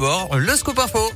Bon, le scoop info.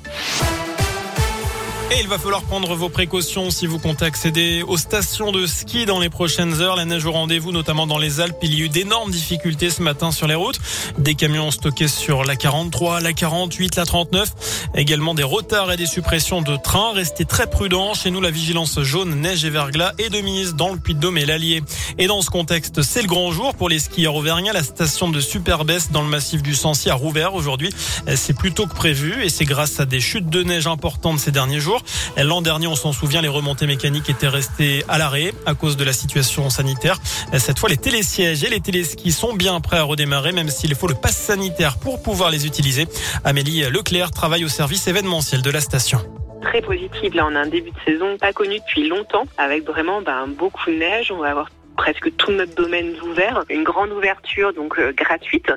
Et il va falloir prendre vos précautions si vous comptez accéder aux stations de ski dans les prochaines heures. La neige au rendez-vous, notamment dans les Alpes. Il y a eu d'énormes difficultés ce matin sur les routes. Des camions stockés sur la 43, la 48, la 39. Également des retards et des suppressions de trains. Restez très prudents. Chez nous, la vigilance jaune, neige et verglas est de mise dans le Puy-de-Dôme et l'Allier. Et dans ce contexte, c'est le grand jour pour les skieurs auvergnats. La station de Superbès dans le massif du Sancy a rouvert aujourd'hui. C'est plus tôt que prévu et c'est grâce à des chutes de neige importantes ces derniers jours. L'an dernier, on s'en souvient, les remontées mécaniques étaient restées à l'arrêt à cause de la situation sanitaire. Cette fois, les télésièges et les téléskis sont bien prêts à redémarrer, même s'il faut le pass sanitaire pour pouvoir les utiliser. Amélie Leclerc travaille au service événementiel de la station très positive. Là, on a un début de saison pas connu depuis longtemps, avec vraiment ben, beaucoup de neige. On va avoir presque tout notre domaine ouvert. Une grande ouverture donc euh, gratuite.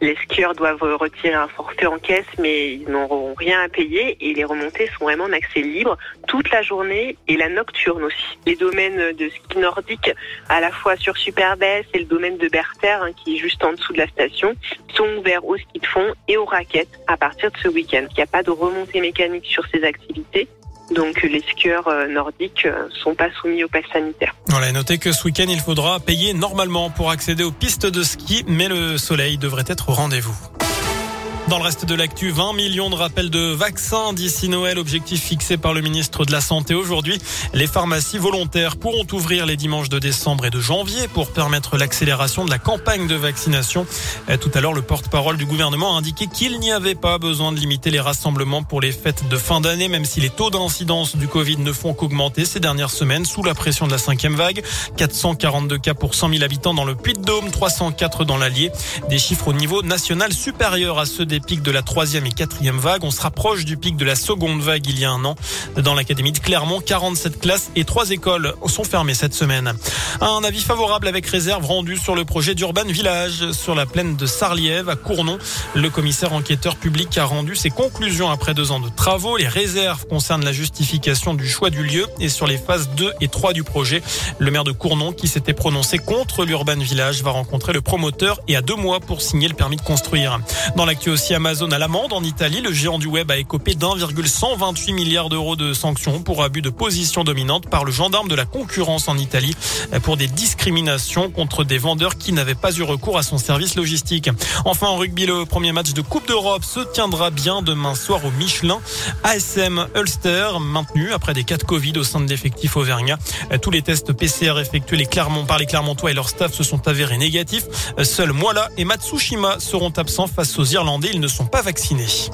Les skieurs doivent retirer un forfait en caisse, mais ils n'auront rien à payer et les remontées sont vraiment en accès libre toute la journée et la nocturne aussi. Les domaines de ski nordique, à la fois sur Superbès et le domaine de Berther, hein, qui est juste en dessous de la station, sont ouverts au ski de fond et aux raquettes à partir de ce week-end. Il n'y a pas de remontée mécanique sur ces activités. Donc les skieurs euh, nordiques euh, sont pas soumis au pass sanitaire. Voilà, notez que ce week-end, il faudra payer normalement pour accéder aux pistes de ski, mais le soleil devrait être au rendez-vous. Dans le reste de l'actu, 20 millions de rappels de vaccins d'ici Noël, objectif fixé par le ministre de la Santé aujourd'hui. Les pharmacies volontaires pourront ouvrir les dimanches de décembre et de janvier pour permettre l'accélération de la campagne de vaccination. Euh, tout à l'heure, le porte-parole du gouvernement a indiqué qu'il n'y avait pas besoin de limiter les rassemblements pour les fêtes de fin d'année, même si les taux d'incidence du Covid ne font qu'augmenter ces dernières semaines sous la pression de la cinquième vague. 442 cas pour 100 000 habitants dans le Puy-de-Dôme, 304 dans l'Allier. Des chiffres au niveau national supérieurs à ceux des pics de la troisième et quatrième vague. On se rapproche du pic de la seconde vague il y a un an. Dans l'académie de Clermont, 47 classes et trois écoles sont fermées cette semaine. Un avis favorable avec réserve rendu sur le projet d'Urban Village sur la plaine de Sarliève à Cournon. Le commissaire enquêteur public a rendu ses conclusions après deux ans de travaux. Les réserves concernent la justification du choix du lieu et sur les phases 2 et 3 du projet. Le maire de Cournon, qui s'était prononcé contre l'Urban Village, va rencontrer le promoteur et a deux mois pour signer le permis de construire. Dans l'actu aussi, Amazon à l'amende en Italie. Le géant du web a écopé d'1,128 milliards d'euros de sanctions pour abus de position dominante par le gendarme de la concurrence en Italie pour des discriminations contre des vendeurs qui n'avaient pas eu recours à son service logistique. Enfin, en rugby, le premier match de Coupe d'Europe se tiendra bien demain soir au Michelin. ASM Ulster maintenu après des cas de Covid au sein de l'effectif Auvergnat. Tous les tests PCR effectués les Clermont, par les Clermontois et leur staff se sont avérés négatifs. Seuls Moala et Matsushima seront absents face aux Irlandais ne sont pas vaccinés.